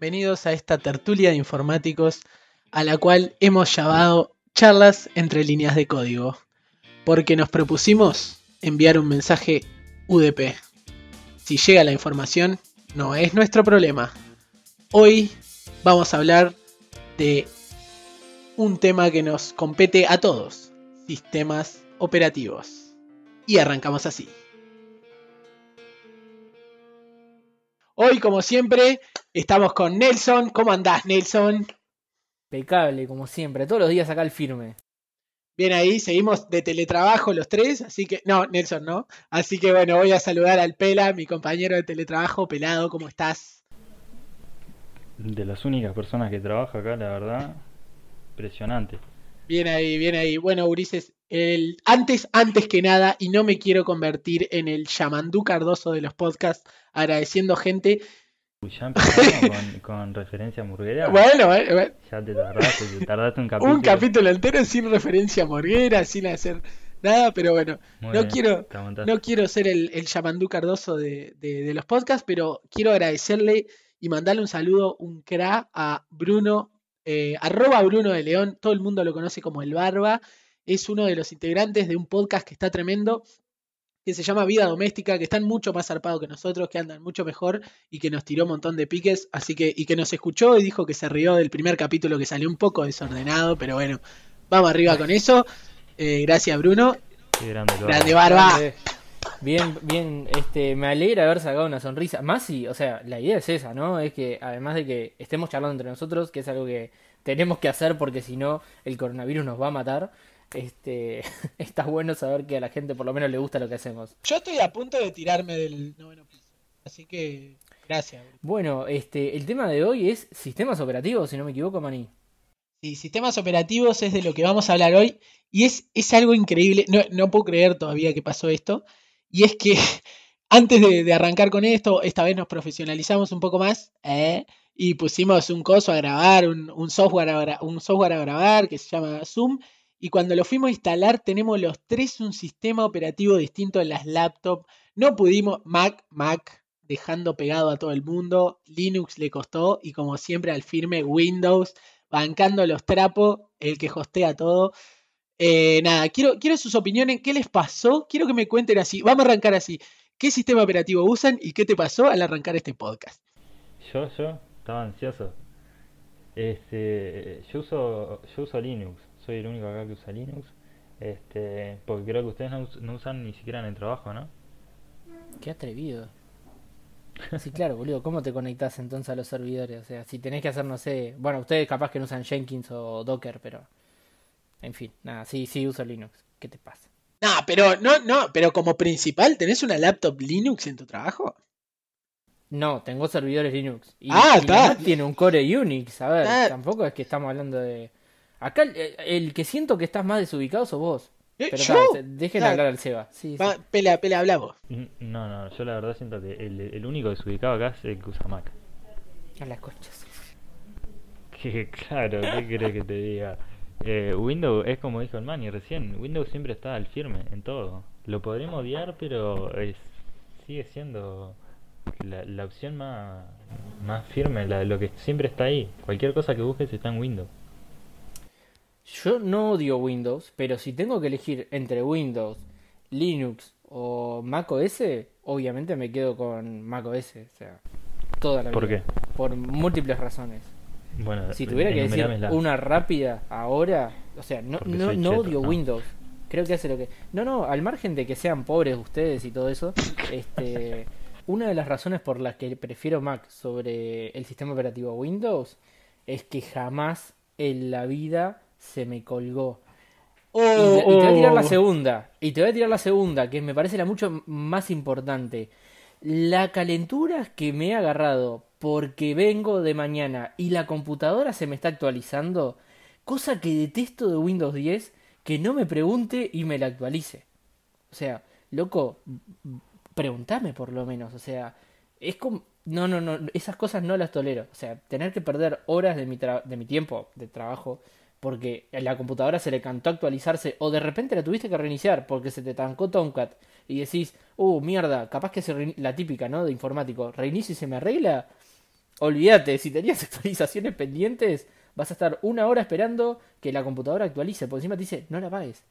bienvenidos a esta tertulia de informáticos a la cual hemos llamado charlas entre líneas de código, porque nos propusimos enviar un mensaje UDP. Si llega la información, no es nuestro problema. Hoy vamos a hablar de un tema que nos compete a todos, sistemas operativos. Y arrancamos así. Hoy, como siempre, estamos con Nelson. ¿Cómo andás, Nelson? Impecable, como siempre. Todos los días acá al firme. Bien ahí, seguimos de teletrabajo los tres, así que... No, Nelson no. Así que bueno, voy a saludar al Pela, mi compañero de teletrabajo. Pelado, ¿cómo estás? De las únicas personas que trabaja acá, la verdad, impresionante. Bien ahí, bien ahí. Bueno, Ulises, el, antes, antes que nada, y no me quiero convertir en el Yamandú Cardoso de los podcasts, agradeciendo gente. Uy, Ya empezamos con, con referencia a Murguera. Bueno, bueno, Ya te tardaste, te tardaste un capítulo. un capítulo entero sin referencia a Morguera, sin hacer nada, pero bueno, Muy no bien, quiero, no quiero ser el, el Yamandú Cardoso de, de- de los podcasts, pero quiero agradecerle y mandarle un saludo, un cra a Bruno, eh, arroba Bruno de León, todo el mundo lo conoce como el Barba, es uno de los integrantes de un podcast que está tremendo, que se llama Vida Doméstica, que están mucho más zarpados que nosotros, que andan mucho mejor y que nos tiró un montón de piques, así que, y que nos escuchó y dijo que se rió del primer capítulo que salió un poco desordenado, pero bueno, vamos arriba con eso. Eh, gracias Bruno. Qué grande, Grande. Barba. Grande. Bien, bien, este, me alegra haber sacado una sonrisa. Más si, o sea, la idea es esa, ¿no? Es que además de que estemos charlando entre nosotros, que es algo que tenemos que hacer porque si no el coronavirus nos va a matar, este, está bueno saber que a la gente por lo menos le gusta lo que hacemos. Yo estoy a punto de tirarme del noveno piso, así que gracias. Bueno, este, el tema de hoy es sistemas operativos, si no me equivoco, Mani. Sí, sistemas operativos es de lo que vamos a hablar hoy y es, es algo increíble, no, no puedo creer todavía que pasó esto, y es que antes de, de arrancar con esto, esta vez nos profesionalizamos un poco más ¿eh? y pusimos un coso a grabar, un, un software a, un software a grabar que se llama Zoom, y cuando lo fuimos a instalar tenemos los tres un sistema operativo distinto en las laptops, no pudimos, Mac, Mac, dejando pegado a todo el mundo, Linux le costó y como siempre al firme Windows bancando los trapos, el que hostea todo. Eh, nada, quiero, quiero sus opiniones, ¿qué les pasó? Quiero que me cuenten así, vamos a arrancar así. ¿Qué sistema operativo usan y qué te pasó al arrancar este podcast? Yo, yo, estaba ansioso. Este, yo uso, yo uso Linux. Soy el único acá que usa Linux. Este, porque creo que ustedes no, us- no usan ni siquiera en el trabajo, ¿no? Qué atrevido. Sí, claro, boludo. ¿Cómo te conectás entonces a los servidores? O sea, si tenés que hacer, no sé. Bueno, ustedes capaz que no usan Jenkins o Docker, pero. En fin, nada, sí, sí uso Linux. ¿Qué te pasa? No, pero no, no, pero como principal, ¿tenés una laptop Linux en tu trabajo? No, tengo servidores Linux. Y, Ah, y tiene un core Unix. A ver, Ah. tampoco es que estamos hablando de. Acá el, el que siento que estás más desubicado sos vos. Eh, Pero ¿yo? dejen hablar al Seba. Sí, sí. Va, pela, pela, habla vos. N- No, no, yo la verdad siento que el, el único desubicado acá es el que usa Mac. A las conchas. Que claro, ¿qué querés que te diga? Eh, Windows es como dijo el Manny recién, Windows siempre está al firme en todo. Lo podremos odiar, pero es, sigue siendo la, la opción más, más firme, la, lo que siempre está ahí. Cualquier cosa que busques está en Windows. Yo no odio Windows, pero si tengo que elegir entre Windows, Linux o Mac OS, obviamente me quedo con Mac OS. O sea, toda la ¿Por vida. qué? Por múltiples razones. Bueno, Si tuviera que decir una rápida ahora, o sea, no, no, no cheto, odio ¿no? Windows. Creo que hace lo que. No, no, al margen de que sean pobres ustedes y todo eso, este, una de las razones por las que prefiero Mac sobre el sistema operativo Windows es que jamás en la vida se me colgó. Y, la- y te voy a tirar la Oh, oh. segunda. Y te voy a tirar la segunda, que me parece la mucho más importante. La calentura que me he agarrado porque vengo de mañana y la computadora se me está actualizando, cosa que detesto de Windows 10, que no me pregunte y me la actualice. O sea, loco, preguntame por lo menos. O sea, es como... No, no, no, esas cosas no las tolero. O sea, tener que perder horas de mi, tra- de mi tiempo de trabajo porque a la computadora se le cantó actualizarse o de repente la tuviste que reiniciar porque se te tancó Tomcat y decís, uh, mierda, capaz que se la típica, ¿no? De informático, reinicio y se me arregla. olvídate, si tenías actualizaciones pendientes, vas a estar una hora esperando que la computadora actualice, por encima te dice, no la pagues.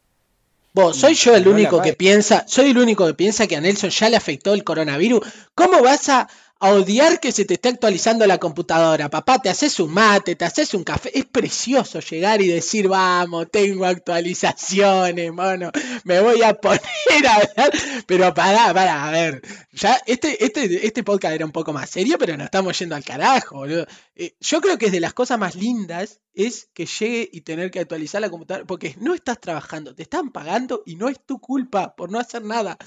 Vos, soy yo el no único que piensa, soy el único que piensa que a Nelson ya le afectó el coronavirus. ¿Cómo vas a, a odiar que se te esté actualizando la computadora? Papá, te haces un mate, te haces un café. Es precioso llegar y decir, vamos, tengo actualizaciones, mono, me voy a poner a hablar. Pero pará, pará, a ver. Ya, este, este, este podcast era un poco más serio, pero nos estamos yendo al carajo, boludo. Eh, yo creo que es de las cosas más lindas es que llegue y tener que actualizar la computadora, porque no estás trabajando, te están pagando y no es tu culpa por no hacer nada.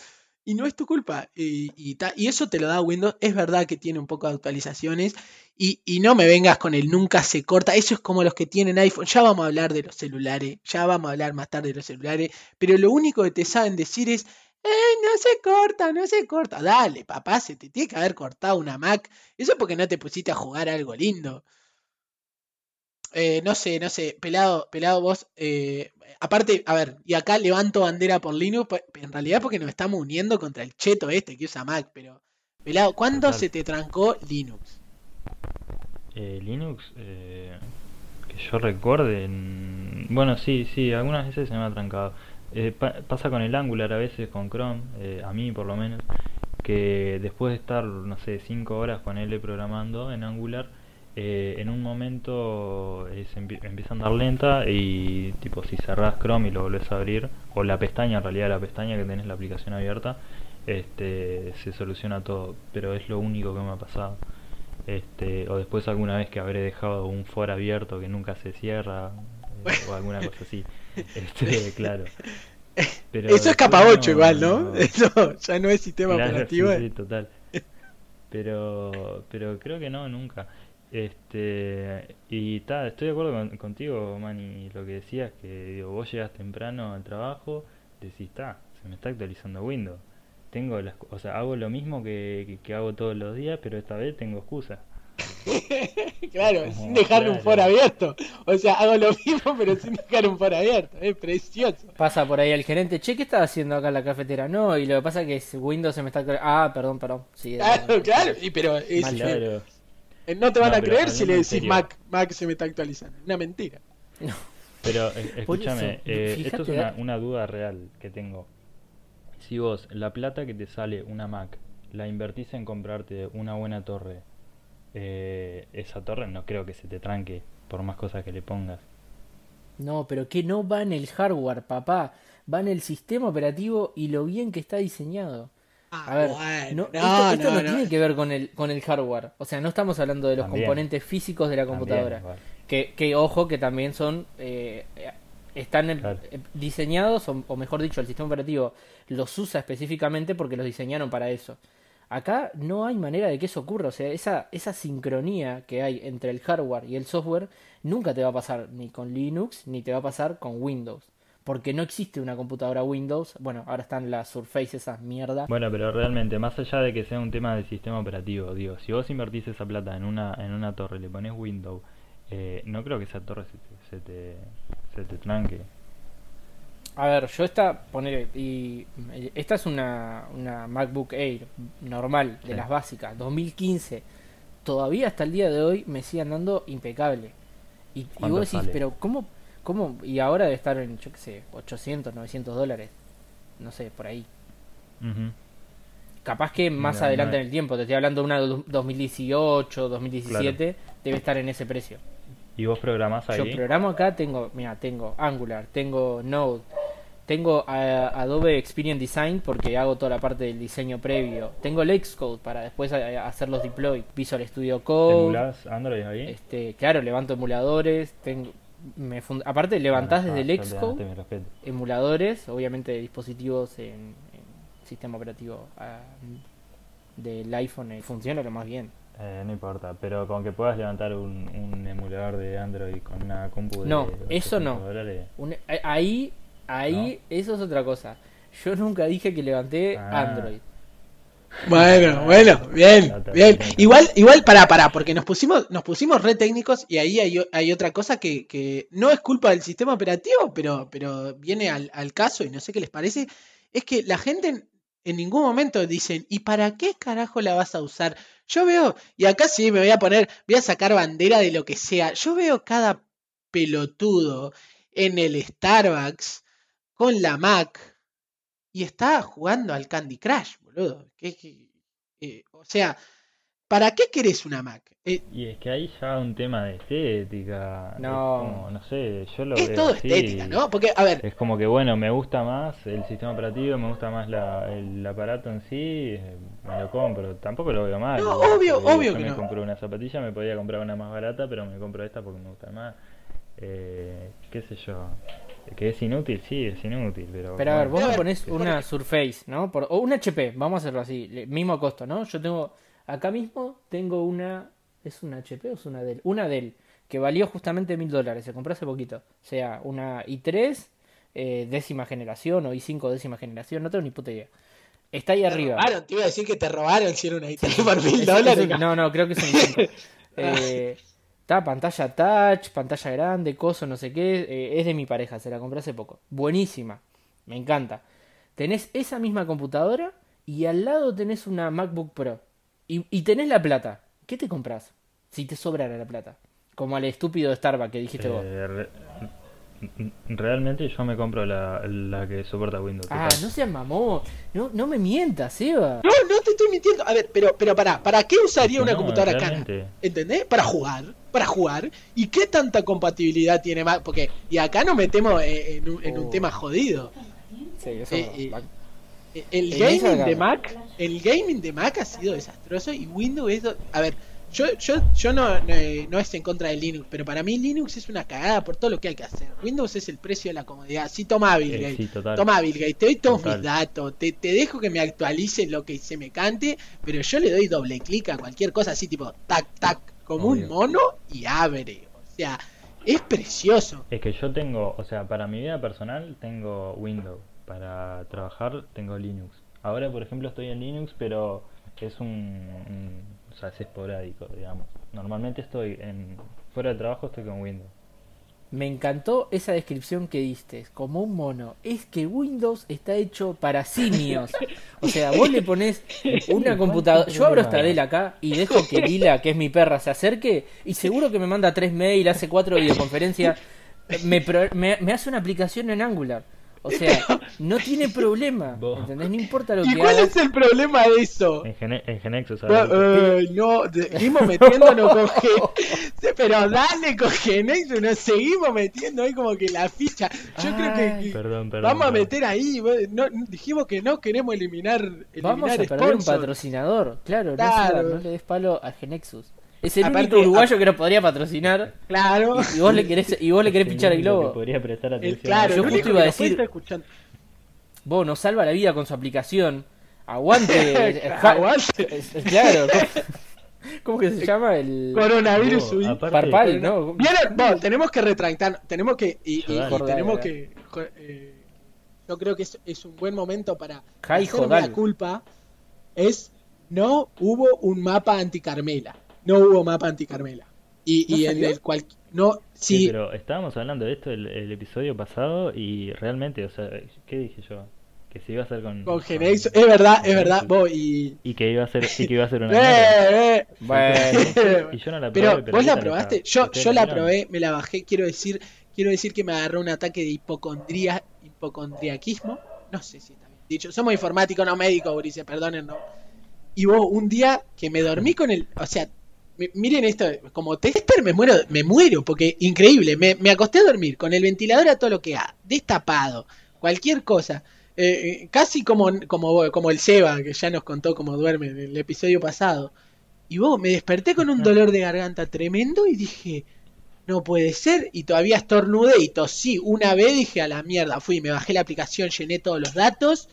Y no es tu culpa. Y, y eso te lo da Windows. Es verdad que tiene un poco de actualizaciones. Y, y no me vengas con el nunca se corta. Eso es como los que tienen iPhone. Ya vamos a hablar de los celulares. Ya vamos a hablar más tarde de los celulares. Pero lo único que te saben decir es, ¡eh, no se corta, no se corta! Dale, papá, se te tiene que haber cortado una Mac. Eso es porque no te pusiste a jugar algo lindo. Eh, no sé, no sé, pelado, pelado vos. eh, aparte, a ver, y acá levanto bandera por Linux, pues, en realidad porque nos estamos uniendo contra el cheto este que usa Mac, pero pelado, ¿cuándo Total. se te trancó Linux? Eh, Linux, eh, que yo recuerde, en- bueno, sí, sí, algunas veces se me ha trancado. Eh, pa- pasa con el Angular a veces, con Chrome, eh, a mí por lo menos, que después de estar, no sé, 5 horas con él programando en Angular, eh, en un momento eh, se empie- empieza a andar lenta y tipo si cerrás Chrome y lo volvés a abrir, o la pestaña, en realidad la pestaña que tenés la aplicación abierta, este, se soluciona todo, pero es lo único que me ha pasado. Este, o después alguna vez que habré dejado un for abierto que nunca se cierra, eh, o alguna cosa así. Este, claro. Pero Eso es capa 8 no- igual, ¿no? no- Eso ya no es sistema Claro, operativo. sí, sí, total. Pero, pero creo que no, nunca. Este, y ta, estoy de acuerdo con- contigo, Manny, lo que decías, que digo, vos llegas temprano al trabajo, decís, ta, se me está actualizando Windows. Tengo las, o sea, hago lo mismo que, que, que hago todos los días, pero esta vez tengo excusa. claro, Como, sin dejar un foro abierto. O sea, hago lo mismo, pero sin dejar un foro abierto. Es precioso. Pasa por ahí el gerente, che, ¿qué estás haciendo acá en la cafetera? No, y lo que pasa es que Windows se me está... Ah, perdón, perdón. Sí, Claro, claro. Y pero es- Mal, Claro. Eh, no te van No, a creer si le decís. Mac, Mac se me está actualizando. Una mentira. Pero eh, escúchame, eh, esto es una, una duda real que tengo. Si vos la plata que te sale una Mac la invertís en comprarte una buena torre, eh, esa torre no creo que se te tranque por más cosas que le pongas. No, pero que no va en el hardware, papá. Va en el sistema operativo y lo bien que está diseñado. Ah, A ver, bueno, no, no, esto, esto no, no, no. tiene que ver con el, con el hardware. O sea, no estamos hablando de los También. componentes físicos de la También, computadora. igual. Que, que ojo, que también son. eh, están Claro. eh, diseñados, o, o mejor dicho, el sistema operativo los usa específicamente porque los diseñaron para eso. Acá no hay manera de que eso ocurra. O sea, esa, esa sincronía que hay entre el hardware y el software nunca te va a pasar ni con Linux ni te va a pasar con Windows. Porque no existe una computadora Windows. Bueno, ahora están las Surface, esas mierda. Bueno, pero realmente, más allá de que sea un tema del sistema operativo, digo, si vos invertís esa plata en una, en una torre, le pones Windows, eh, no creo que esa torre se te, se te, se te tranque. A ver, yo esta, poner y esta es una, una MacBook Air normal, de Sí. las básicas, 2015. Todavía hasta el día de hoy me sigue andando impecable. Y, y ¿Cuánto vos decís, sale? pero ¿cómo, ¿cómo? Y ahora debe estar en, yo qué sé, 800, 900 dólares. No sé, por ahí. Capaz que más adelante no en el tiempo, te estoy hablando de una do- 2018, 2017, debe estar en ese precio. ¿Y vos programás ahí? Yo programo acá, tengo, mira, tengo Angular, tengo Node, tengo eh, Adobe Experience Design porque hago toda la parte del diseño previo. Tengo Xcode para después eh, hacer los deploy. Visual Studio Code. ¿Emulás Android ahí? Este, claro, levanto emuladores, tengo me fund- aparte levantás desde el respeto. emuladores, obviamente dispositivos en, en sistema operativo ah, del iPhone eh, funciona lo más bien. Eh, no importa, pero con que puedas levantar un, un emulador de Android con una compu de No, eso 800 no. Un- eh, ahí, ahí, eso es otra cosa. Yo nunca dije que levanté Ah. Android. Bueno, bueno, bien, bien. Igual, igual, pará, pará, porque nos pusimos, nos pusimos re técnicos y ahí hay, otra cosa que, que no es culpa del sistema operativo, pero, pero viene al, al caso y no sé qué les parece. Es que la gente en, en ningún momento dicen, ¿y para qué carajo la vas a usar? Yo veo, y acá sí me voy a poner, voy a sacar bandera de lo que sea. Yo veo cada pelotudo en el Starbucks con la Mac y está jugando al Candy Crush, boludo. Eh, o sea, ¿para qué querés una Mac? Eh, Y es que ahí ya un tema de estética. es No. como, no sé, yo lo es veo todo así. estética, ¿no? Porque, a ver, Es como que bueno, me gusta más el sistema operativo, me gusta más la, el aparato en sí, eh, me lo compro. Tampoco lo veo mal. No, ¿no? obvio, obvio yo que me no. compro una zapatilla, me podía comprar una más barata, pero me compro esta porque me gusta más. Eh, qué sé yo. Que es inútil, sí, es inútil, pero. Pero a ver, vos me por una Surface, ¿no? Por, o una HP, vamos a hacerlo así, le- mismo costo, ¿no? Yo tengo, acá mismo tengo una, ¿es una HP o es una Dell? Una Dell, que valió justamente mil dólares, se compró hace poquito. O sea, una i3 eh, décima generación o i5 décima generación, no tengo ni puta idea. Está ahí te arriba. robaron, te iba a decir que te robaron si era una i3 por mil Es- dólares. es- no, no, creo que es un i5. Eh, Está pantalla touch, pantalla grande, coso, no sé qué. eh, es de mi pareja, se la compré hace poco. Buenísima, me encanta. Tenés esa misma computadora y al lado tenés una MacBook Pro. Y, y tenés la plata. ¿Qué te compras? Si te sobrara la plata. Como al estúpido de Starbucks que dijiste vos. Eh, re- realmente yo me compro la, la que soporta Windows. Ah, no seas mamón. No, no me mientas, Eva. No, no te estoy mintiendo. A ver, pero, pero pará, ¿para qué usaría una computadora cara? realmente. ¿Entendés? Para jugar, para jugar. ¿Y qué tanta compatibilidad tiene Mac? Porque, y acá nos metemos eh, en un, en un Oh. tema jodido. Sí, eso Eh, eh, Eh, El gaming de. Mac, el gaming de Mac ha sido desastroso y Windows es... A ver, yo, yo, yo no, no, no es en contra de Linux, pero para mí Linux es una cagada por todo lo que hay que hacer. Windows es el precio de la comodidad. Sí, toma Bill Gates. sí. Toma Bill Gates, te doy todos Total. mis datos, te, te dejo que me actualice lo que se me cante, pero yo le doy doble clic a cualquier cosa así tipo tac tac, como un mono y abre. O sea, es precioso. Es que yo tengo, o sea, para mi vida personal tengo Windows, para trabajar tengo Linux. Ahora, por ejemplo, estoy en Linux, pero es un, un- o sea, es esporádico, digamos. Normalmente estoy en fuera de trabajo estoy con Windows. Me encantó esa descripción que diste, como un mono. Es que Windows está hecho para simios. O sea, vos le pones una computadora. Yo abro esta Dell acá y dejo que Lila, que es mi perra, se acerque y seguro que me manda tres mails, hace cuatro videoconferencias. Me, pro- me, me hace una aplicación en Angular. O sea, no tiene problema. Vos. ¿Entendés? No importa lo ¿Y que cuál hagas. es el problema de eso? En, Gene- en Genexus, No, ahora- eh, no, seguimos metiéndonos con Gen- Pero dale con Genexus, nos seguimos metiendo ahí como que la ficha. Yo creo que, Perdón, perdón. vamos a meter ahí. no, dijimos que no queremos eliminar, eliminar Vamos a perder un patrocinador. Claro, no, Claro. se- no le des palo a Genexus. Es el Aparte, único uruguayo que nos podría patrocinar. Claro. Y vos le querés, y vos le querés Es pinchar el globo. podría prestar El, atención. claro, Yo el justo único iba a decir-. Vos nos salva la vida con su aplicación. Aguante. eh, Aguante. eh, Claro. ¿cómo, que se llama? El Coronavirus subí. aparte- Parpal, ¿no? Vieron, vos, tenemos que retractar, tenemos que y, y- Dale. y tenemos que eh, yo creo que es, es un buen momento para Jai, hacerme la culpa es no hubo un mapa anti Carmela, no hubo mapa anti Carmela y, ¿No y en el cual no Sí, sí, pero estábamos hablando de esto el, el episodio pasado y realmente, o sea, ¿qué dije yo? Que se iba a hacer con... con Genex, es verdad, es verdad, Genesis. vos y Y que iba a ser, y que iba a ser una eh, eh, Bueno. Y yo no la probé, Pero pero vos la probaste, yo, yo la probé, me la bajé, quiero decir, quiero decir que me agarró un ataque de hipocondría, hipocondriaquismo, no sé si está bien dicho, somos informáticos, no médicos, Ulises, perdonen, no. Y vos, un día que me dormí con el, o sea, miren esto, como tester me muero, me muero, porque increíble, me, me acosté a dormir con el ventilador a todo lo que da, destapado, cualquier cosa. eh, eh, casi como, como, como el Seba, que ya nos contó cómo duerme en el episodio pasado. Y vos, me desperté con un dolor de garganta tremendo y dije, no puede ser. Y todavía estornudé y tosí una vez, dije, a la mierda. Fui, me bajé la aplicación, llené todos los datos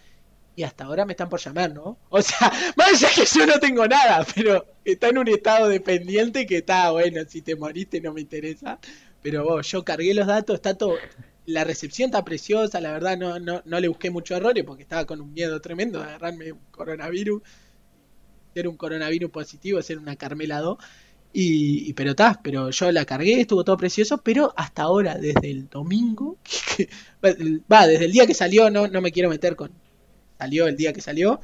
y hasta ahora me están por llamar, ¿no? O sea, más allá que yo no tengo nada, pero está en un estado dependiente que está, bueno, si te moriste no me interesa. Pero vos, yo cargué los datos, está todo... La recepción está preciosa, la verdad no, no, no le busqué muchos errores porque estaba con un miedo tremendo de agarrarme un coronavirus ser un coronavirus positivo, ser una Carmela 2. Y, pero está, pero yo la cargué, estuvo todo precioso, pero hasta ahora, desde el domingo, va, desde el día que salió, no, no me quiero meter con. Salió el día que salió.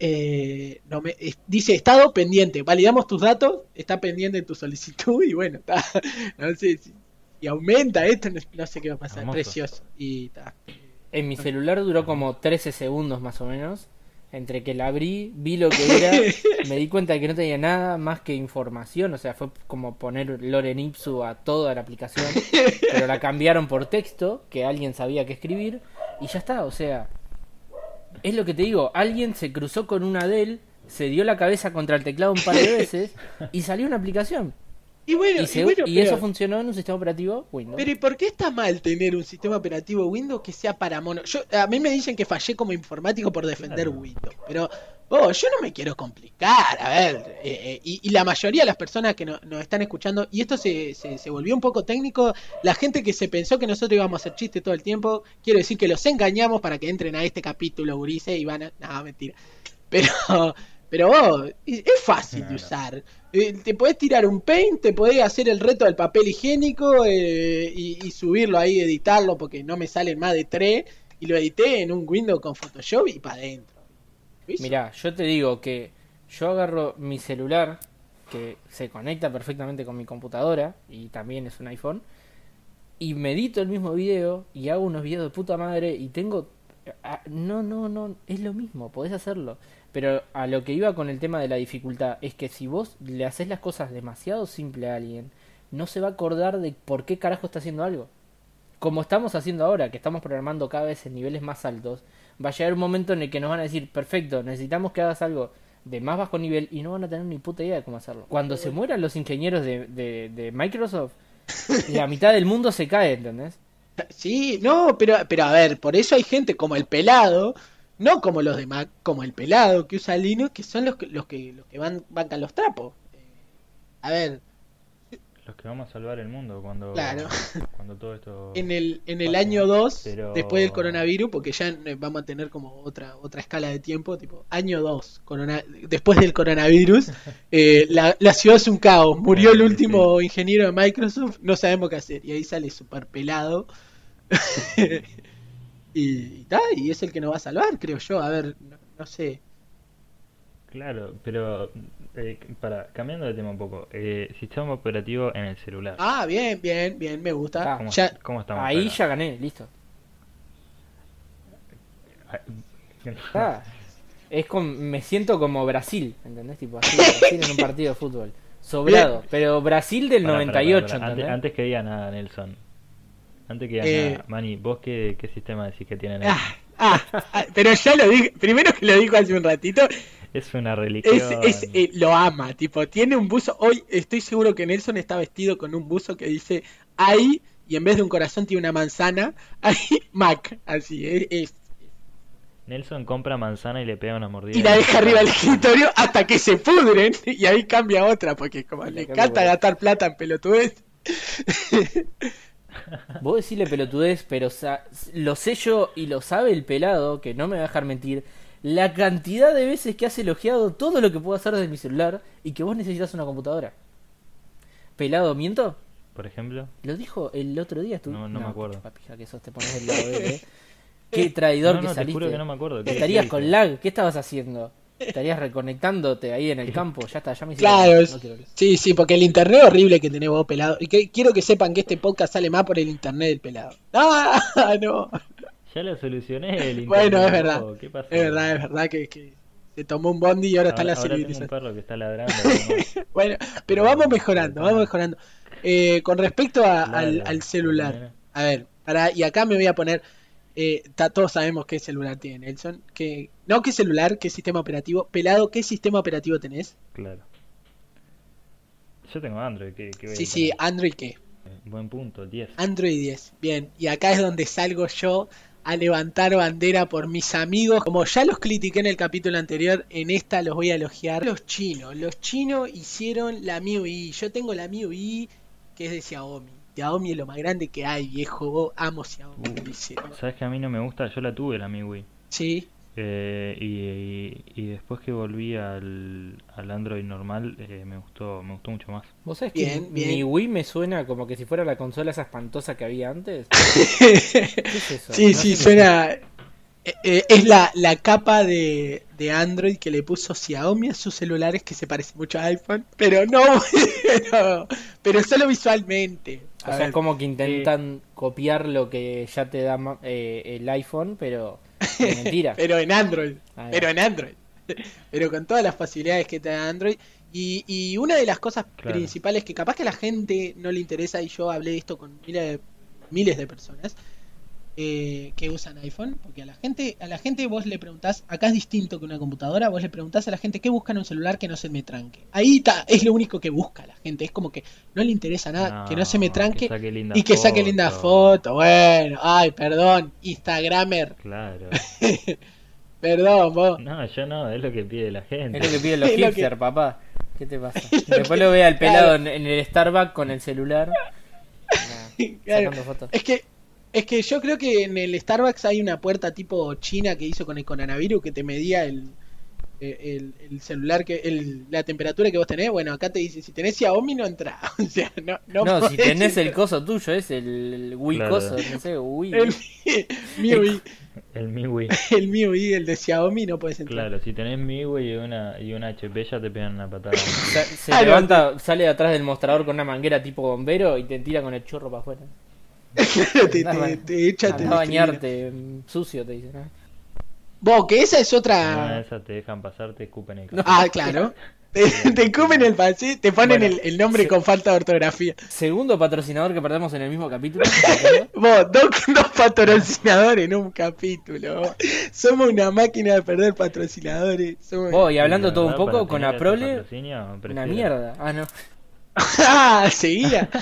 eh, no me, es- dice estado pendiente, validamos tus datos, está pendiente tu solicitud y bueno, está, no sé si, si aumenta esto, no, no sé qué va a pasar, Hermoso. precioso. Y está. En mi celular duró como 13 segundos más o menos. Entre que la abrí, vi lo que era, me di cuenta de que no tenía nada más que información. O sea, fue como poner Loren Ipsu a toda la aplicación. Pero la cambiaron por texto, que alguien sabía que escribir. Y ya está, o sea. Es lo que te digo, alguien se cruzó con una Dell, se dio la cabeza contra el teclado un par de veces y salió una aplicación. Y bueno, Y, y se- bueno, y pero- eso funcionó en un sistema operativo Windows. Pero ¿y por qué está mal tener un sistema operativo Windows que sea para mono? Yo, a mí me dicen que fallé como informático por defender Claro. Windows, pero oh, yo no me quiero complicar, a ver, eh, eh, y, y la mayoría de las personas que no- nos están escuchando, y esto se, se, se volvió un poco técnico, la gente que se pensó que nosotros íbamos a hacer chistes todo el tiempo, quiero decir que los engañamos para que entren a este capítulo, Gurice, y van a... No, mentira. Pero, pero vos, es fácil de usar. Eh, te podés tirar un paint, te podés hacer el reto del papel higiénico eh, y, subirlo ahí, editarlo, porque no me salen más de tres. Y lo edité en un Windows con Photoshop y para adentro. Mirá, yo te digo que yo agarro mi celular, que se conecta perfectamente con mi computadora, y también es un iPhone, y medito el mismo video, y hago unos videos de puta madre, y tengo... ah, No, no, no, es lo mismo, podés hacerlo. Pero a lo que iba con el tema de la dificultad, es que si vos le haces las cosas demasiado simple a alguien, no se va a acordar de por qué carajo está haciendo algo. Como estamos haciendo ahora, que estamos programando cada vez en niveles más altos, va a llegar un momento en el que nos van a decir, perfecto, necesitamos que hagas algo de más bajo nivel y no van a tener ni puta idea de cómo hacerlo. Cuando se mueran los ingenieros de, de, de Microsoft, la mitad del mundo se cae, ¿entendés? Sí, no, pero, pero a ver, por eso hay gente como el pelado, no como los de Mac, como el pelado que usa Linux, que son los que, los que, los que van, bancan los trapos. Eh, A ver, Los que vamos a salvar el mundo cuando, Claro. cuando todo esto... en el, en el pase. año 2, Pero- después del coronavirus, porque ya vamos a tener como otra otra escala de tiempo, tipo año 2, corona, después del coronavirus, eh, la, la ciudad es un caos, murió el último ingeniero de Microsoft, no sabemos qué hacer, y ahí sale super pelado. y, y, ta, y es el que nos va a salvar, creo yo, a ver, no, no sé. Claro, pero eh, para cambiando de tema un poco, eh, sistema operativo en el celular. Ah, bien, bien, bien, me gusta. Ah, ¿Cómo, ya, cómo estamos? Ahí ya gané, listo. Ah, Ah, es como, me siento como Brasil, ¿entendés? Tipo así, Brasil en un partido de fútbol. Sobrado, pero Brasil del pará, 98, pará, pará. ¿entendés? Antes, antes que diga nada, Nelson. Antes que Eh. nada, Mani, ¿vos qué, qué sistema decís que tienen? ah, ah, ah, pero ya lo dije, primero que lo dijo hace un ratito, Es una religión. Es, es, eh, lo ama, tipo, tiene un buzo. Hoy estoy seguro que Nelson está vestido con un buzo que dice ahí y en vez de un corazón tiene una manzana. Ahí Mac, así, es, es- Nelson compra manzana y le pega una mordida. y la deja arriba del escritorio hasta que se pudren y ahí cambia otra, porque como le encanta gastar plata en pelotudez. Vos decirle pelotudez, pero lo sé yo y lo sabe el pelado, que no me va a dejar mentir, la cantidad de veces que has elogiado todo lo que puedo hacer desde mi celular y que vos necesitas una computadora. Pelado, ¿miento? Por ejemplo. Lo dijo el otro día. Tú... No, no me acuerdo. chupa pija que sos, te pones del lado de él, ¿eh? Qué traidor no, que no, te saliste. juro que no me acuerdo. ¿Qué- Estarías con lag. ¿Qué estabas haciendo? Estarías reconectándote ahí en el campo. Ya está, ya me hiciste Claro, no quiero sí, sí, porque el internet es horrible que tenés vos pelado. Y que quiero que sepan que este podcast sale más por el internet del pelado. ¡Ah! No. Ya lo solucioné el Bueno, internet, es verdad. ¿Qué pasó? Es verdad, es verdad que, que se tomó un bondi y ahora, está la ahora tengo un civilización. perro que está ladrando. ¿no? Bueno, pero vamos mejorando, vamos mejorando. Eh, con respecto a- al, Claro, al celular, a ver, para, y acá me voy a poner, eh, ta- todos sabemos qué celular tiene Nelson, que, no qué celular, qué sistema operativo, pelado, ¿qué sistema operativo tenés? Claro. Yo tengo Android, ¿qué, qué Sí, sí? Android qué, Buen punto, 10. Android 10, bien, y acá es donde salgo yo a levantar bandera por mis amigos, como ya los critiqué en el capítulo anterior, en esta los voy a elogiar. Los chinos, los chinos hicieron la MIUI, yo tengo la MIUI que es de Xiaomi. Xiaomi es lo más grande que hay, viejo. Amo Xiaomi. Uh. ¿Sabes que a mí no me gusta? Yo la tuve, la MIUI. Sí. Eh, y, y, y después que volví al, al Android normal, eh, me gustó me gustó mucho más. ¿Vos sabés Bien, que bien. mi Wii me suena como que si fuera la consola esa espantosa que había antes? ¿Qué es eso? Sí, No sí, suena. Eh, eh, es la, la capa de, de Android que le puso Xiaomi a sus celulares que se parece mucho a iPhone, pero no, pero, pero solo visualmente. O sea, ver, como que intentan copiar lo que ya te da ma- eh, el iPhone, pero de mentira. Pero en Android. Va. Pero en Android. Pero con todas las facilidades que te da Android. Y, y una de las cosas Claro. principales que capaz que a la gente no le interesa, y yo hablé de esto con miles de, miles de personas eh, que usan iPhone, porque a la gente, a la gente vos le preguntás, acá es distinto que una computadora, vos le preguntás a la gente qué busca en un celular que no se me tranque. Ahí está, es lo único que busca la gente, es como que no le interesa nada, que no se me tranque Que y que saque linda foto. Bueno, ay, perdón, Instagramer, Claro. perdón, vos. No, yo no, es lo que pide la gente. Es lo que piden los Es lo que- hipsters, papá. ¿Qué te pasa? Después que- lo ve al pelado claro. en, en el Starbucks con el celular. Nah, Claro. Sacando fotos. Es que es que yo creo que en el Starbucks hay una puerta tipo china que hizo con el coronavirus que te medía el, el, el celular que el, la temperatura que vos tenés. Bueno, acá te dice si tenés Xiaomi no entra. O sea, no no, No, si tenés el coso tuyo, es el, Wii Claro. coso, no sé, Wii. el MIUI, El MIUI. el MIUI, el de Xiaomi no puedes entrar. Claro, si tenés MIUI y una, y una HP ya te pegan una patada. Se Ah, no, levanta, sale de atrás del mostrador con una manguera tipo bombero y te tira con el churro para afuera. Te, Andá, te, te echa, te Anda a bañarte, sucio, te dicen. ¿eh? Vos, que esa es otra. esas te dejan pasar, te escupen el No. Ah, claro. Te, te comen el pase, te ponen Bueno, el, el nombre con falta de ortografía. Segundo patrocinador que perdemos en el mismo capítulo. Vos, dos, dos patrocinadores en un capítulo. vos. Somos una máquina de perder patrocinadores. Somos... Vos, y hablando La todo un poco, con Aprole, patrocinio, una mierda. Ah, no. Ah, seguía.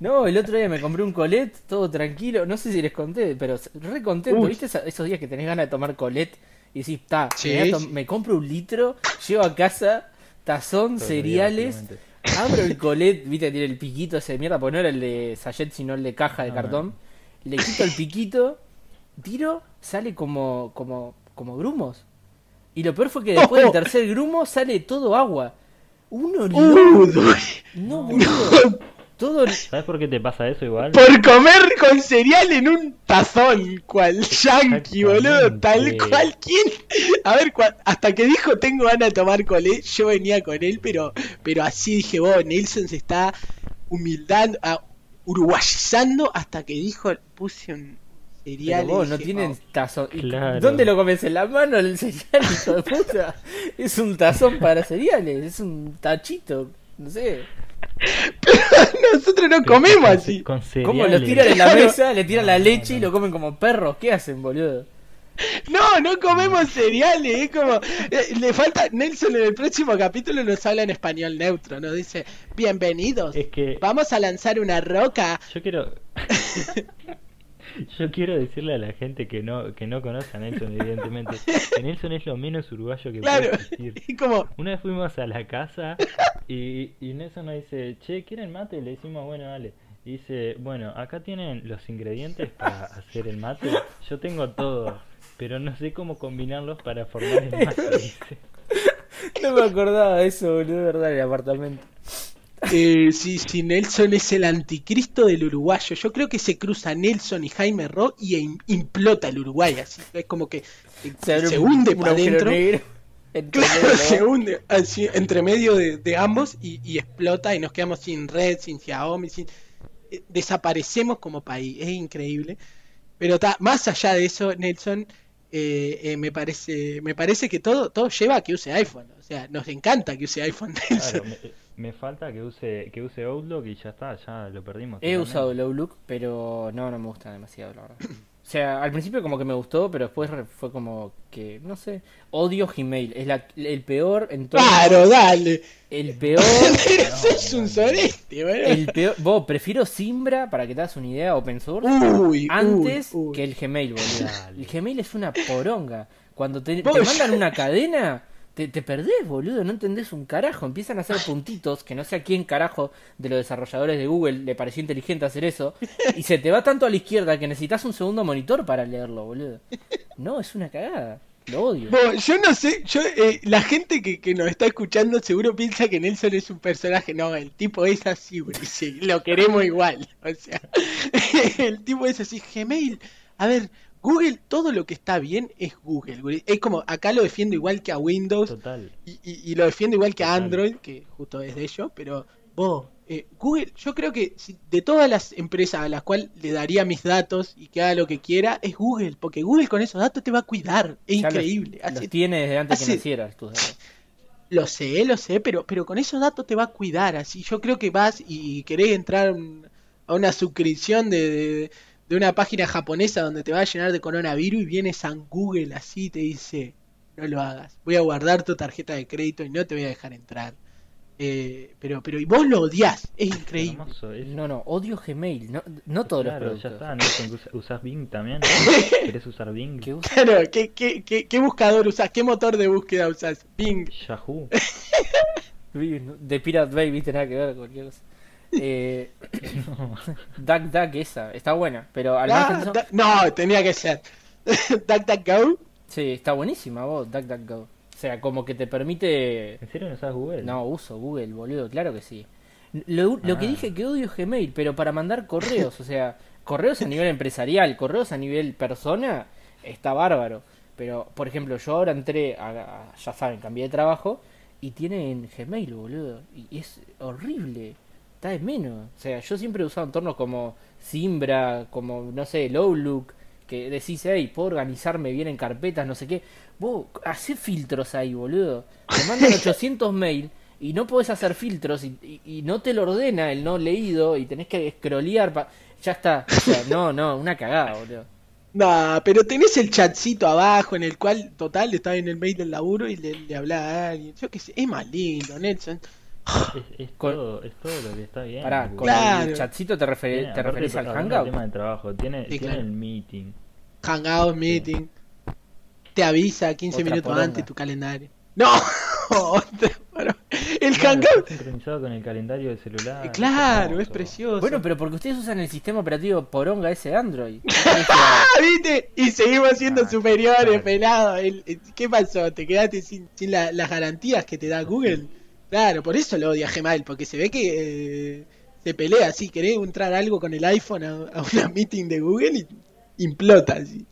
No, el otro día me compré un colet, todo tranquilo. No sé si les conté, pero re contento. Uy. ¿Viste esos días que tenés ganas de tomar colet? Y decís, ta, Sí, me, sí. me compro un litro, llevo a casa, tazón, Todo cereales, abro el colet, viste, tiene el piquito ese de mierda, porque no era el de sachet, sino el de caja de Ah. cartón. Le quito el piquito, tiro, sale como, como, como grumos. Y lo peor fue que después del tercer grumo sale todo agua. Un olor. Uh, No, boludo. Todo. ¿Sabes por qué te pasa eso igual? por comer con cereal en un tazón, cual yankee, boludo. Tal cual, ¿quién? A ver, cua- hasta que dijo tengo ganas de tomar colé, yo venía con él, pero, pero así dije, vos, Nelson se está humildando, ah, uruguayizando hasta que dijo, puse un cereal. Pero vos y no dije, tienen "Oh". tazón. ¿Y Claro. ¿Dónde lo comes? ¿En la mano el cereal, hijo de puta? Es un tazón para cereales, es un tachito, no sé. Nosotros no Pero comemos así. Con ¿Cómo lo cereales. tiran en la mesa, le tiran la No, leche y lo comen como perros? ¿Qué hacen, boludo? No, no comemos cereales, es como eh, le falta Nelson en el próximo capítulo nos habla en español neutro, nos dice, "Bienvenidos. Es que Vamos a lanzar una roca." yo quiero. Yo quiero decirle a la gente que no que no conoce a Nelson, evidentemente, que Nelson es lo menos uruguayo que Claro. puede existir. Una vez fuimos a la casa y, y Nelson nos dice, che, ¿quieren mate? Y le decimos, bueno, dale. Y dice, bueno, acá tienen los ingredientes para hacer el mate. Yo tengo todo, pero no sé cómo combinarlos para formar el mate. Dice. No me acordaba de eso, boludo, de verdad, el apartamento. Eh, si, si Nelson es el anticristo del uruguayo, yo creo que se cruza Nelson y Jaime Ro y im- implota el Uruguay así. Es como que eh, se, hunde un para adentro. Claro, se hunde así, entre medio de, de ambos y, y explota y nos quedamos sin red, sin Xiaomi, sin... eh, desaparecemos como país, es increíble. Pero ta, más allá de eso, Nelson, eh, eh, me parece me parece que todo todo lleva a que use iPhone. O sea, nos encanta que use iPhone, Nelson. Claro, me, me falta que use que use Outlook y ya está, ya lo perdimos. He usado el Outlook, pero no, no me gusta demasiado, la verdad. O sea, al principio como que me gustó, pero después re- fue como que, no sé, odio Gmail. Es la, el peor en todo. Claro, dale. El peor. Es un sorete, boludo. El peor. Vos, prefiero Simbra, para que te hagas una idea, Open Source, Uy, antes uy, uy. que el Gmail, boludo. Dale. El Gmail es una poronga. Cuando te, te mandan una cadena, te, te perdés, boludo. No entendés un carajo. Empiezan a hacer puntitos, que no sé a quién carajo de los desarrolladores de Google le pareció inteligente hacer eso. Y se te va tanto a la izquierda que necesitas un segundo monitor para leerlo, boludo. No, es una cagada. Lo odio. Yo no sé, yo eh, la gente que, que nos está escuchando seguro piensa que Nelson es un personaje. No, el tipo es así, güey, sí, lo queremos igual. O sea, el tipo es así, Gmail. A ver, Google, todo lo que está bien es Google. Es como, acá lo defiendo igual que a Windows Total. y, y- y lo defiendo igual que a. Android, que justo es de ellos, pero vos, eh, Google, yo creo que si- de todas las empresas a las cuales le daría mis datos y que haga lo que quiera, es Google, porque Google con esos datos te va a cuidar, es Ya increíble. Los, Hace- tiene desde antes que hace- nacieras tus datos. Lo sé, lo sé, pero, pero con esos datos te va a cuidar. Así yo creo que vas y querés entrar a una suscripción de, de- de una página japonesa donde te va a llenar de coronavirus y viene San Google así y te dice, no lo hagas, voy a guardar tu tarjeta de crédito y no te voy a dejar entrar. Eh, pero, pero y vos lo odias, es increíble. Hermoso, es- No, no, odio Gmail. No, no todos claro, los ya productos. está, ¿no? Con ¿Usás Bing también? ¿Querés usar Bing? Claro, ¿qué, qué, qué, qué buscador usás? ¿Qué motor de búsqueda usás? Bing. Yahoo. De Pirate Bay, viste nada que ver, cualquier cosa. Eh, Duck Duck esa, está buena, pero al margen Ah, eso, da- no, tenía que ser. DuckDuckGo. sí, está buenísima vos, Duck Duck Go. O sea, como que te permite... ¿En serio no usás Google? No, uso Google, boludo, claro que sí. Lo, lo que Ah. dije que odio es Gmail, pero para mandar correos, o sea, correos a nivel empresarial, correos a nivel persona, está bárbaro. Pero, por ejemplo, yo ahora entré, a, a- ya saben, cambié de trabajo y tienen Gmail, boludo. Y es horrible, está de menos. O sea, yo siempre he usado entornos como Simbra, como, no sé, el Outlook, que decís, hey, puedo organizarme bien en carpetas, no sé qué. Vos, hacé filtros ahí, boludo. Te mandan 800 mail y no podés hacer filtros y, y- y no te lo ordena el no leído y tenés que scrollear. pa- Ya está. O sea, no, no, una cagada, boludo. No, pero tenés el chatcito abajo en el cual, total, está en el mail del laburo y le, le a alguien. Yo qué sé, es más lindo, Nelson. Es, es Con- todo, es todo lo que está bien. Pará, con Claro. el chatcito te, referi- Tiene- te aparte, referís al Hangout. tema de trabajo, tiene, Sí, tiene claro. el meeting. Hangout, meeting. Te avisa 15 Otra minutos poronga. antes tu calendario. No, el Claro, Hangout. está sincronizado con el calendario del celular. eh, Claro, es precioso. Bueno, pero porque ustedes usan el sistema operativo poronga ese de Android. Ah, ¿viste? Y seguimos siendo Ah, superiores, claro. pelado. El- el- ¿Qué pasó? ¿Te quedaste sin, sin la- las garantías que te da Google? Claro, por eso lo odia Gmail, porque se ve que eh, se pelea así. Querés entrar algo con el iPhone a, a una meeting de Google y implota así.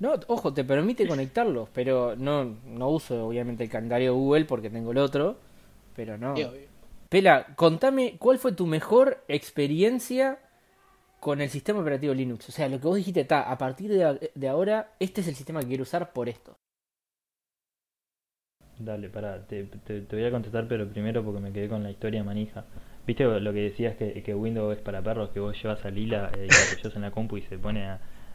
No, ojo, te permite conectarlos, pero no, no uso obviamente el calendario Google porque tengo el otro. Pero no. Pela, contame cuál fue tu mejor experiencia con el sistema operativo Linux. O sea, lo que vos dijiste está, a partir de, de ahora, este es el sistema que quiero usar por esto. Dale, pará, te, te, te voy a contestar, pero primero porque me quedé con la historia manija. ¿Viste lo que decías que, que Windows es para perros, que vos llevas a Lila eh, y la apoyás en la compu y se pone a,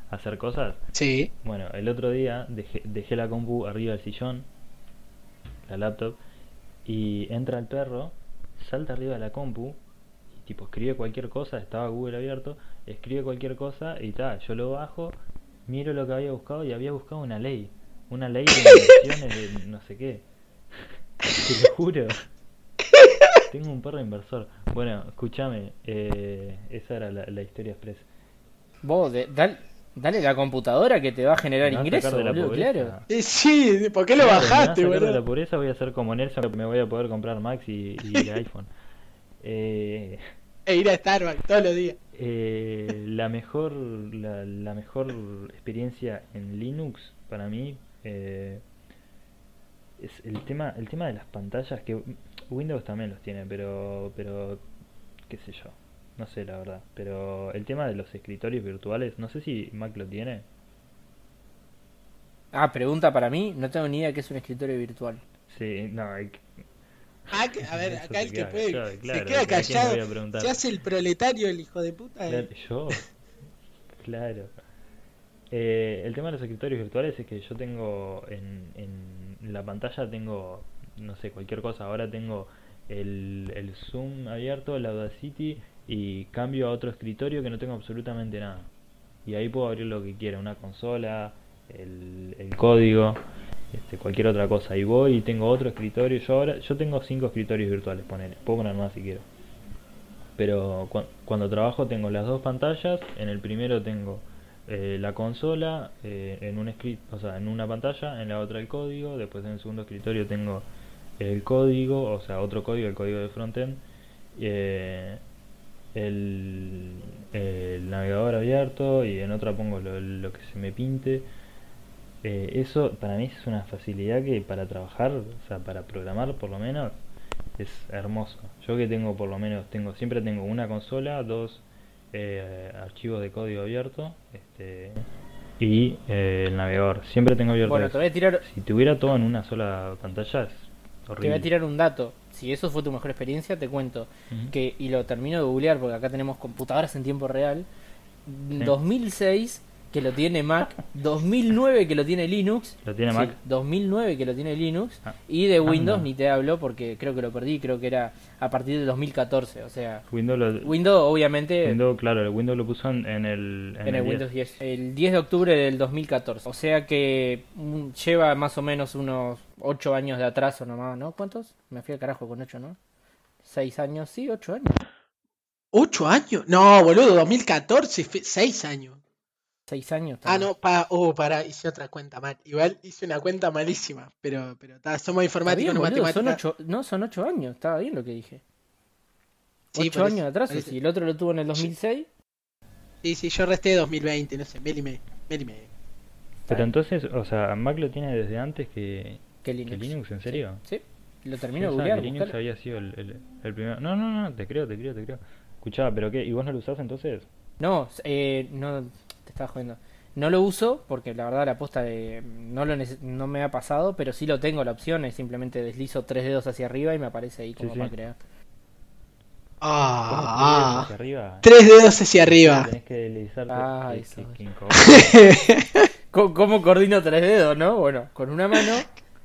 a hacer cosas? Sí. Bueno, el otro día dejé, dejé la compu arriba del sillón, la laptop, y entra el perro, salta arriba de la compu, y tipo escribe cualquier cosa, estaba Google abierto, escribe cualquier cosa y tal, yo lo bajo, miro lo que había buscado y había buscado una ley, una ley de inversiones de no sé qué. Te lo juro. Tengo un perro inversor. Bueno, escúchame, eh, esa era la, la historia express. Vos, de- dal- dale la computadora que te va a generar Me ingresos, sacar de la boludo, claro. Eh, sí, ¿por qué lo Claro, bajaste, sacar de boludo? la pobreza voy a ser como Nelson, me voy a poder comprar Max y, y el iPhone. Eh, E ir a Starbucks todos los días. eh, la mejor la, la mejor experiencia en Linux para mí eh, es el tema el tema de las pantallas que Windows también los tiene pero pero qué sé yo no sé la verdad pero el tema de los escritorios virtuales no sé si Mac lo tiene Ah, pregunta para mí, no tengo ni idea qué es un escritorio virtual. sí no hay que- Ah, que- a ver, acá el que puede callado, se claro. Se hace el proletario el hijo de puta. Claro, eh. yo. Claro. Eh, el tema de los escritorios virtuales es que yo tengo en, en la pantalla tengo, no sé, cualquier cosa. Ahora tengo el, el Zoom abierto, el Audacity y cambio a otro escritorio que no tengo absolutamente nada. Y ahí puedo abrir lo que quiera, una consola, el, el código, este, cualquier otra cosa. Y voy y tengo otro escritorio. Yo ahora, yo tengo cinco escritorios virtuales, ponele. Puedo poner más si quiero. Pero cua- cuando trabajo tengo las dos pantallas. En el primero tengo eh, la consola eh, en un escri- o sea, en una pantalla, en la otra el código. Después en el segundo escritorio tengo el código, o sea, otro código, el código de frontend. eh, el, el- navegador abierto y en otra pongo lo, lo que se me pinte. Eh, eso para mí es una facilidad que para trabajar, o sea, para programar por lo menos, es hermoso. Yo que tengo por lo menos, tengo siempre tengo una consola, dos eh, archivos de código abierto este, y eh, el navegador. Siempre tengo abierto Bueno, eso. te voy a tirar, Si tuviera todo en una sola pantalla es te voy horrible. a tirar un dato. Si eso fue tu mejor experiencia, te cuento que, y lo termino de googlear porque acá tenemos computadoras en tiempo real. 2006 que lo tiene Mac, 2009 que lo tiene Linux, ¿Lo tiene sí, Mac? 2009 que lo tiene Linux Ah. y de Windows Anda. ni te hablo porque creo que lo perdí, creo que era a partir de 2014, o sea, Windows, lo- Windows obviamente Windows, claro, el Windows lo puso en, en el, en el 10. Windows 10, el 10 de octubre del 2014, o sea que mm, lleva más o menos unos 8 años de atraso nomás, ¿no? ¿Cuántos? Me fui al carajo con 8, ¿no? 6 años, sí, 8 años. ¿Ocho años? No, boludo, 2014, fe- seis años. 6 años. Ah, no, pa, oh, pará, hice otra cuenta mal. Igual hice una cuenta malísima, pero, pero ta, somos informáticos, bien, no boludo, son matemáticos. ocho, no, son 8 años, estaba bien lo que dije. Sí, 8 por años por eso. si el otro lo tuvo en el 2006. Sí, sí, yo resté 2020, no sé, mil y medio. Pero entonces, o sea, Mac lo tiene desde antes que, Que que Linux. Linux, ¿en serio? Sí, lo Yo termino de googlear. que Linux buscar. había sido el, el, el primero. No, no, no, te creo, te creo, te creo. Escuchaba, pero ¿qué? ¿Y vos no lo usás entonces? No, eh, no, estaba jodiendo. No lo uso porque la verdad la posta de, no, lo no me ha pasado, pero sí lo tengo la opción, es simplemente deslizo tres dedos hacia arriba y me aparece ahí como sí. para crear. ¿Cómo Ah, hacia arriba? tres dedos hacia arriba. Tenés que deslizarte. Ah, eso. ¿Cómo, cómo coordino tres dedos, no? Bueno, con una mano,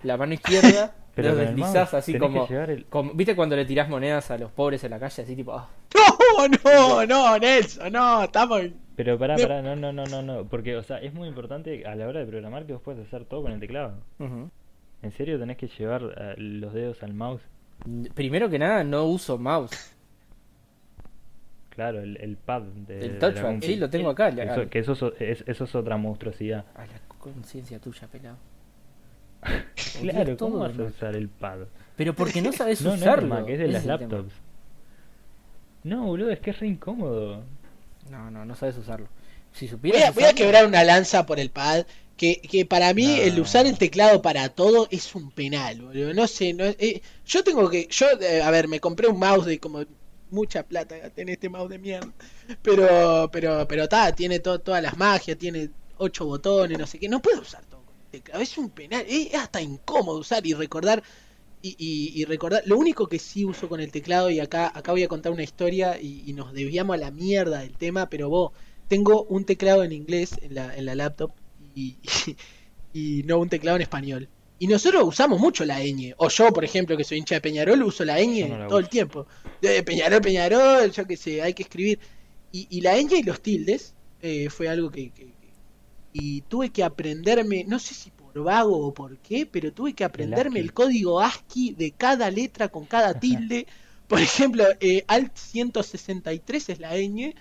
la mano izquierda, Pero los deslizás mouse así el- como- ¿Viste cuando le tirás monedas a los pobres en la calle? Así tipo, ah, No, no, no, Nelson, no, estamos. Pero pará, pará, no, no, no, no, no. Porque, o sea, es muy importante a la hora de programar que vos puedes hacer todo con el teclado. ¿En serio tenés que llevar eh, los dedos al mouse? Primero que nada, no uso mouse. Claro, el, el pad de, El touchpad, sí, lo tengo acá. Eso, que eso, es- es- eso es otra monstruosidad. A la conciencia tuya, pelado. Claro, ¿cómo todo, vas a usar el pad? Pero porque no sabes No, no es usarlo. Mac, es de las tema. laptops. No, boludo, es que es re incómodo. No, no, no sabes usarlo. Si Voy supieras a, voy a quebrar una lanza por el pad. Que, que para mí No. el usar el teclado para todo es un penal, boludo. No sé, no, eh, yo tengo que. Yo, eh, a ver, me compré un mouse de como mucha plata en este mouse de mierda. Pero, pero, pero ta, tiene to- todas las magias, tiene ocho botones, no sé qué. No puedo usar todo con el teclado. Es un penal, es hasta incómodo usar y recordar. Y, y- y recordar, lo único que sí uso con el teclado, y acá, acá voy a contar una historia y, y nos desviamos a la mierda del tema, pero vos, tengo un teclado en inglés en la, en la laptop y, y no un teclado en español. Y nosotros usamos mucho la ñ. O yo, por ejemplo, que soy hincha de Peñarol, uso la ñ Yo no la todo el tiempo. De Peñarol, Peñarol, yo qué sé, hay que escribir. Y, y la ñ y los tildes eh, fue algo que, que- que- Y tuve que aprenderme, no sé si por vago o por qué, pero tuve que aprenderme el, código ASCII de cada letra con cada tilde. Por ejemplo, eh, Alt 163 es la ñ,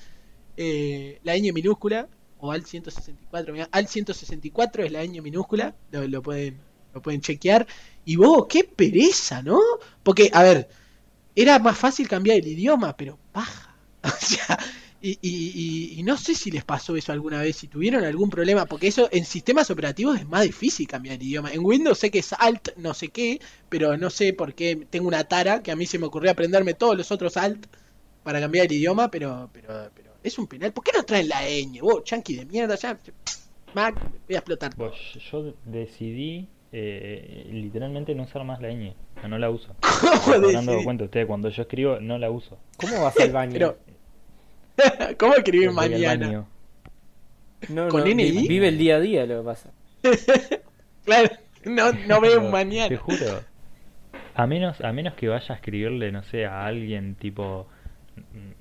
eh, la ñ minúscula, o Alt 164, mirá, Alt 164 es la ñ minúscula, lo, lo pueden, lo pueden chequear. Y vos, qué pereza, ¿no? Porque, a ver, era más fácil cambiar el idioma, pero paja. O sea, y, y- y- y no sé si les pasó eso alguna vez, si tuvieron algún problema, porque eso en sistemas operativos es más difícil cambiar el idioma. En Windows sé que es Alt no sé qué, pero no sé por qué tengo una tara que a mí se me ocurrió aprenderme todos los otros Alt para cambiar el idioma, pero, pero, pero es un penal. ¿Por qué no traen la ñ? Vos, chanqui de mierda, ya. Mac, voy a explotar todo. Vos, yo decidí eh, literalmente no usar más la ñ. No, no la uso. ¿Cómo Se decidí? cuenta ustedes, cuando yo escribo no la uso. ¿Cómo vas al baño? Pero, ¿Cómo escribir mañana? no, ¿con no, NI? Vive el día a día lo que pasa. Claro, no, no veo un mañana. Te juro. A menos, a menos que vaya a escribirle, no sé, a alguien tipo.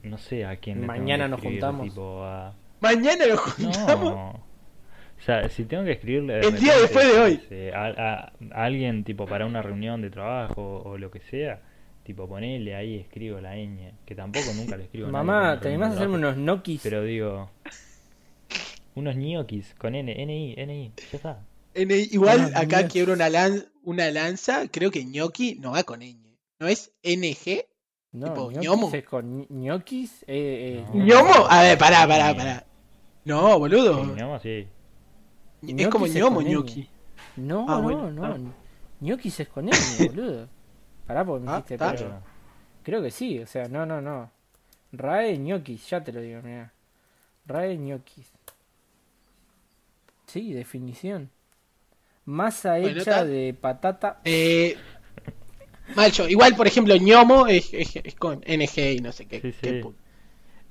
No sé a quién le Mañana nos escribir, juntamos. Tipo a... Mañana lo juntamos. No. O sea, si tengo que escribirle. de El día después de hoy. a alguien tipo para una reunión de trabajo o lo que sea, tipo ponele ahí, escribo la ñ. Que tampoco nunca le escribo Mamá, ¿te animás a hacerme trabajo. unos gnocchis? Pero digo. Unos ñoquis con N, NI, NI, ya está. El- igual Ah, acá Dios. quiebro una, lan- una lanza, creo que ñoqui no va con ñ. ¿No es NG? No, Tipo, ñomo. es con ñoquis. Eh, eh, No. ¿Ñomo? A ver, pará, pará, pará. No, boludo. Sí, ñomo, sí. Es como ñomo, ñ. ñoqui. No, Ah, no, bueno, no. ah. ñoquis es con N, boludo. Pará porque me Ah, pecho. Creo que sí, o sea, no, no, no. Rae ñoquis, ya te lo digo, mira. Rae ñoquis. Sí, definición. Masa hecha de patata. Eh, Macho, igual, por ejemplo, ñomo es, es- es con NG y no sé qué. Sí, qué sí.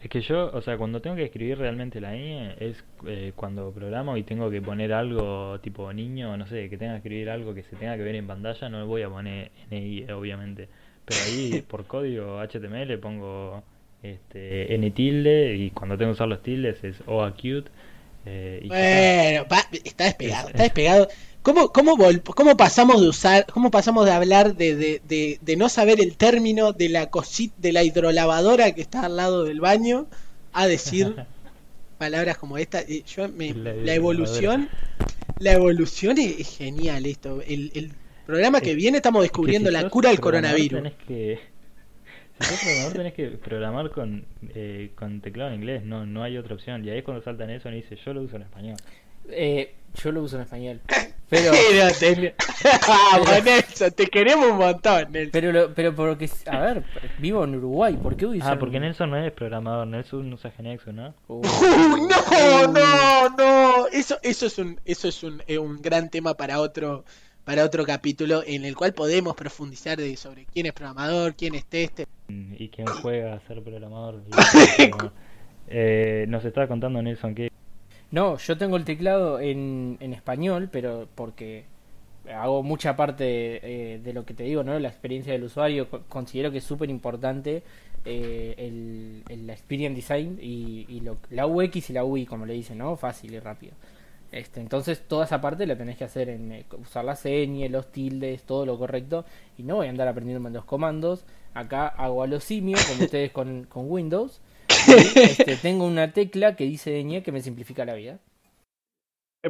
Es que yo, o sea, cuando tengo que escribir realmente la ñ es eh, cuando programo y tengo que poner algo tipo niño, no sé, que tenga que escribir algo que se tenga que ver en pantalla, no le voy a poner NI, obviamente. Pero ahí por código HTML pongo este, N tilde y cuando tengo que usar los tildes es O acute. eh, y. Bueno, pa- está despegado, Es- está despegado. ¿Cómo, cómo, cómo pasamos de usar, cómo pasamos de hablar de, de, de, de no saber el término de la cosita, de la hidrolavadora que está al lado del baño a decir palabras como esta? Yo me- La la evolución, la evolución es, es genial esto. El, el programa que Es- viene estamos descubriendo si la cura del programador coronavirus. tenés que, si sos programador tenés que programar con, eh, con teclado en inglés, no, no hay otra opción. Y ahí es cuando saltan eso y dice, yo lo uso en español. Eh, yo lo uso en español. Pero, Pero te- Vamos, Nelson, te queremos un montón, Nelson. pero, lo- pero porque, a ver, vivo en Uruguay, ¿por qué voy a Ah, porque Nelson no es programador, Nelson usa Genexus, ¿no? Uh, no, no, no. Eso, eso es un, eso es un, eh, un gran tema para otro, para otro capítulo en el cual podemos profundizar de, sobre quién es programador, quién es tester. Y quién juega a ser programador. y ser programador. Eh, nos estaba contando Nelson que No, yo tengo el teclado en, en español, pero porque hago mucha parte eh, de lo que te digo, ¿no? La experiencia del usuario, co- considero que es súper importante eh, el, experience design y, y lo- la UX y la UI, como le dicen, ¿no? Fácil y rápido. Este, entonces toda esa parte la tenés que hacer en eh, usar la seña, los tildes, todo lo correcto. Y no voy a andar aprendiendo los comandos. Acá hago a los simios, como ustedes con, con Windows. Este, tengo una tecla que dice ñ que me simplifica la vida.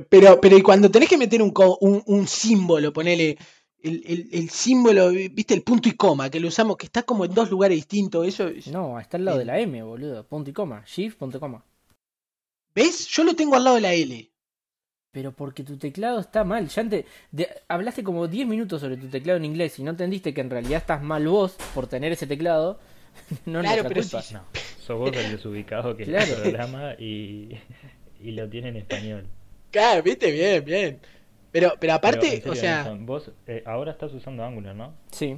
Pero, pero y cuando tenés que meter un, co- un, un símbolo, ponele el, el, el símbolo, viste, el punto y coma, que lo usamos, que está como en dos lugares distintos, eso, es- No, está al lado de la M, boludo. Punto y coma. Shift, punto y coma. ¿ves? Yo lo tengo al lado de la L. Pero porque tu teclado está mal. Ya ante- de- hablaste como 10 minutos sobre tu teclado en inglés y no entendiste que en realidad estás mal vos por tener ese teclado. no Claro, pero culpa. si- no, sos vos el desubicado que Claro. programa y, y lo tiene en español. Claro, viste, bien, bien. Pero, pero aparte, serio, o sea, Nelson, vos eh, ahora estás usando Angular, ¿no? Sí.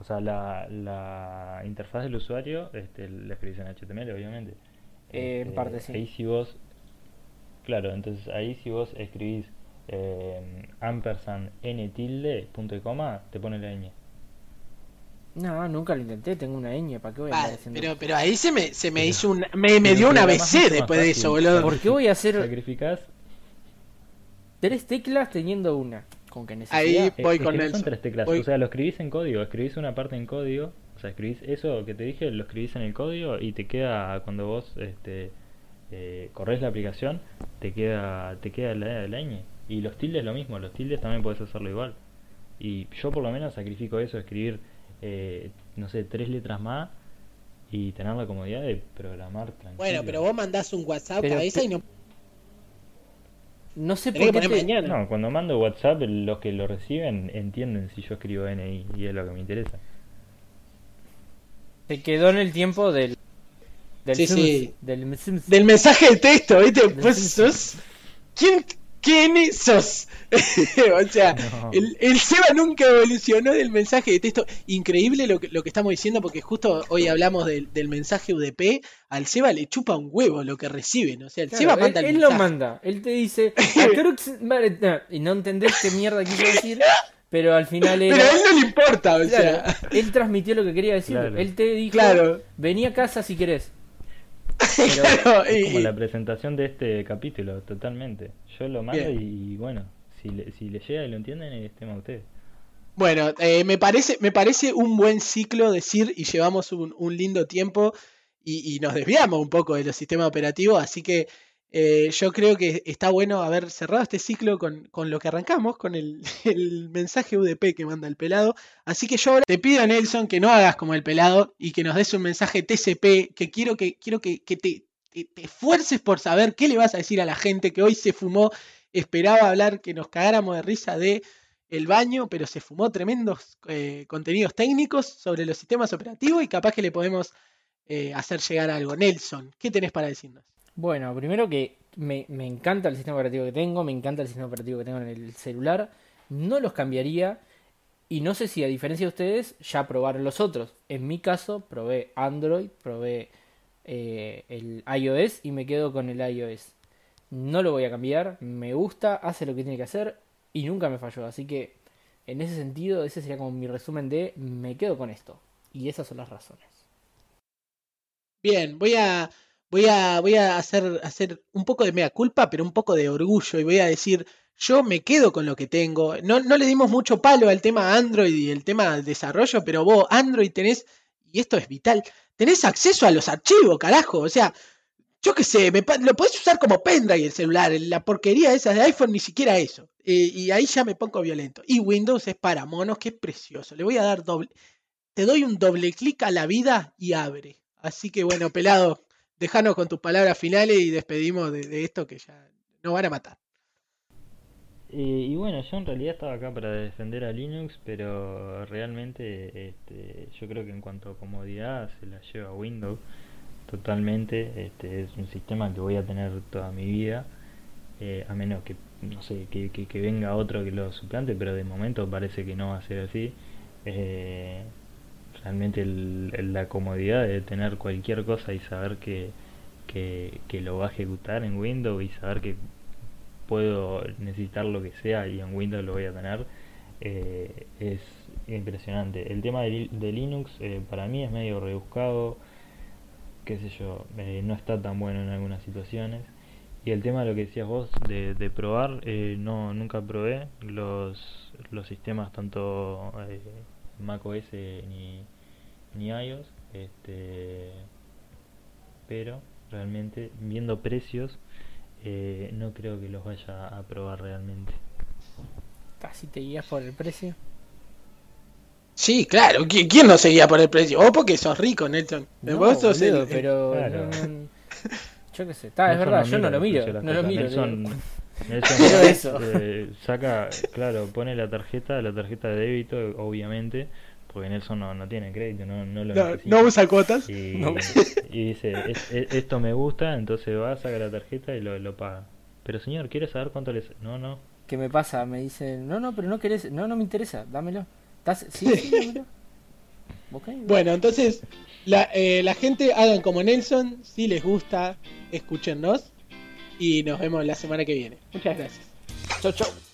O sea, la, la interfaz del usuario este, la escribís en HTML, obviamente. Eh, en Este, parte sí. Ahí si vos, claro, entonces ahí si vos escribís eh, ampersand n tilde punto y coma, te pone la ñ. No, nunca lo intenté. Tengo una ñ. ¿Para qué voy a vale, haciendo pero, pero ahí se me, se me Pero- hizo un, me, me dio un programás ABC mucho más después de eso, boludo. ¿Por qué voy a hacer Sacrificás. tres teclas teniendo una? Con que. Ahí- eh, Voy es con que Nelson. son tres teclas, Voy- o sea, lo escribís en código, escribís una parte en código, o sea, escribís eso que te dije, lo escribís en el código y te queda cuando vos este, eh, corres la aplicación, te queda te queda la, la ñ. Y los tildes lo mismo, los tildes también puedes hacerlo igual. Y yo por lo menos sacrifico eso, escribir, eh, no sé, tres letras más y tener la comodidad de programar tranquilo. Bueno, pero vos mandás un WhatsApp Pero cabeza te- y no No sé por qué. te-. No, cuando mando WhatsApp, los que lo reciben entienden si yo escribo NI y es lo que me interesa. Te quedó en el tiempo del. Del Sí, Sims, sí. Del Sims. Del mensaje de texto, ¿viste? Pues. ¿Quién, quién sos? o sea, No. el, el Seba nunca evolucionó del mensaje de texto. Increíble lo que, lo que estamos diciendo, porque justo hoy hablamos del, del mensaje UDP. Al Seba le chupa un huevo lo que reciben. O sea, el Claro, Seba él, manda el él lo manda, él te dice y no entendés qué mierda quiso decir, pero al final Pero a él no le importa, o claro, sea. él transmitió lo que quería decir, Claro. él te dijo, Claro. vení a casa si querés. Claro, Es y- como la presentación de este capítulo, totalmente. Yo lo mando Bien. y, bueno, si le, si le llega y lo entienden, es tema de ustedes. Bueno, eh, me parece, me parece un buen ciclo decir y llevamos un, un lindo tiempo y, y nos desviamos un poco de los sistemas operativos, así que Eh, yo creo que está bueno haber cerrado este ciclo con, con lo que arrancamos, con el, mensaje UDP que manda el pelado. Así que yo ahora te pido, Nelson, que no hagas como el pelado y que nos des un mensaje TCP, que quiero que, quiero que, que te esfuerces por saber qué le vas a decir a la gente que hoy se fumó, esperaba hablar, que nos cagáramos de risa de el baño, pero se fumó tremendos eh, contenidos técnicos sobre los sistemas operativos y capaz que le podemos eh, hacer llegar algo. Nelson, ¿qué tenés para decirnos? Bueno, primero que me, me, encanta el sistema operativo que tengo, me encanta el sistema operativo que tengo en el celular, no los cambiaría y no sé si a diferencia de ustedes ya probaron los otros. En mi caso probé Android, probé eh, el iOS y me quedo con el iOS. No lo voy a cambiar, me gusta, hace lo que tiene que hacer y nunca me falló. Así que en ese sentido, ese sería como mi resumen de me quedo con esto. Y esas son las razones. Bien, voy a, voy a, voy a hacer, hacer un poco de mea culpa, pero un poco de orgullo y voy a decir, yo me quedo con lo que tengo. No, no le dimos mucho palo al tema Android y el tema desarrollo, pero vos, Android tenés, y esto es vital, tenés acceso a los archivos, carajo. O sea, yo qué sé, me, lo podés usar como pendrive el celular. La porquería esa de iPhone ni siquiera eso. Y ahí ya me pongo violento. Y Windows es para monos, que es precioso. Le voy a dar doble. Te doy un doble clic a la vida y abre. Así que bueno, pelado, déjanos con tus palabras finales y despedimos de, esto que ya nos van a matar. Eh, y bueno, yo en realidad estaba acá para defender a Linux, pero realmente este, yo creo que en cuanto a comodidad se la lleva a Windows totalmente. Este, es un sistema que voy a tener toda mi vida, eh, a menos que, no sé, que, venga otro que lo suplante, pero de momento parece que no va a ser así. Eh, realmente la comodidad de tener cualquier cosa y saber que, que, lo va a ejecutar en Windows y saber que puedo necesitar lo que sea y en Windows lo voy a tener eh, es impresionante. El tema de, Linux eh, para mí es medio rebuscado, qué sé yo, eh, no está tan bueno en algunas situaciones. Y el tema de lo que decías vos de, de probar, no nunca probé los, los sistemas tanto eh, Mac OS ni, ni iOS, este, pero realmente viendo precios eh, no creo que los vaya a probar realmente. ¿Casi te guías por el precio? Sí, claro. ¿Quién no se guía por el precio? Vos porque sos rico, Nelson. No, vos sos boludo, el- pero Claro. no- no- yo qué sé, está, es verdad, yo no lo miro, no lo miro. Nelson, eso. eh, saca, claro, pone la tarjeta, la tarjeta de débito, obviamente, porque Nelson no, no tiene crédito, no, no lo No, necesita. no usa cuotas. Y, No. y dice, "Es- es- esto me gusta, entonces va, saca la tarjeta y lo, lo paga. Pero señor, ¿quiere saber cuánto le... No, no. ¿Qué me pasa? Me dicen, no, no, pero no querés, no, no me interesa, dámelo. ¿Estás? Sí, sí, dámelo. Bueno, entonces, la, eh, la gente hagan como Nelson. Si les gusta, escúchennos. Y nos vemos la semana que viene. Muchas gracias. chau, chau.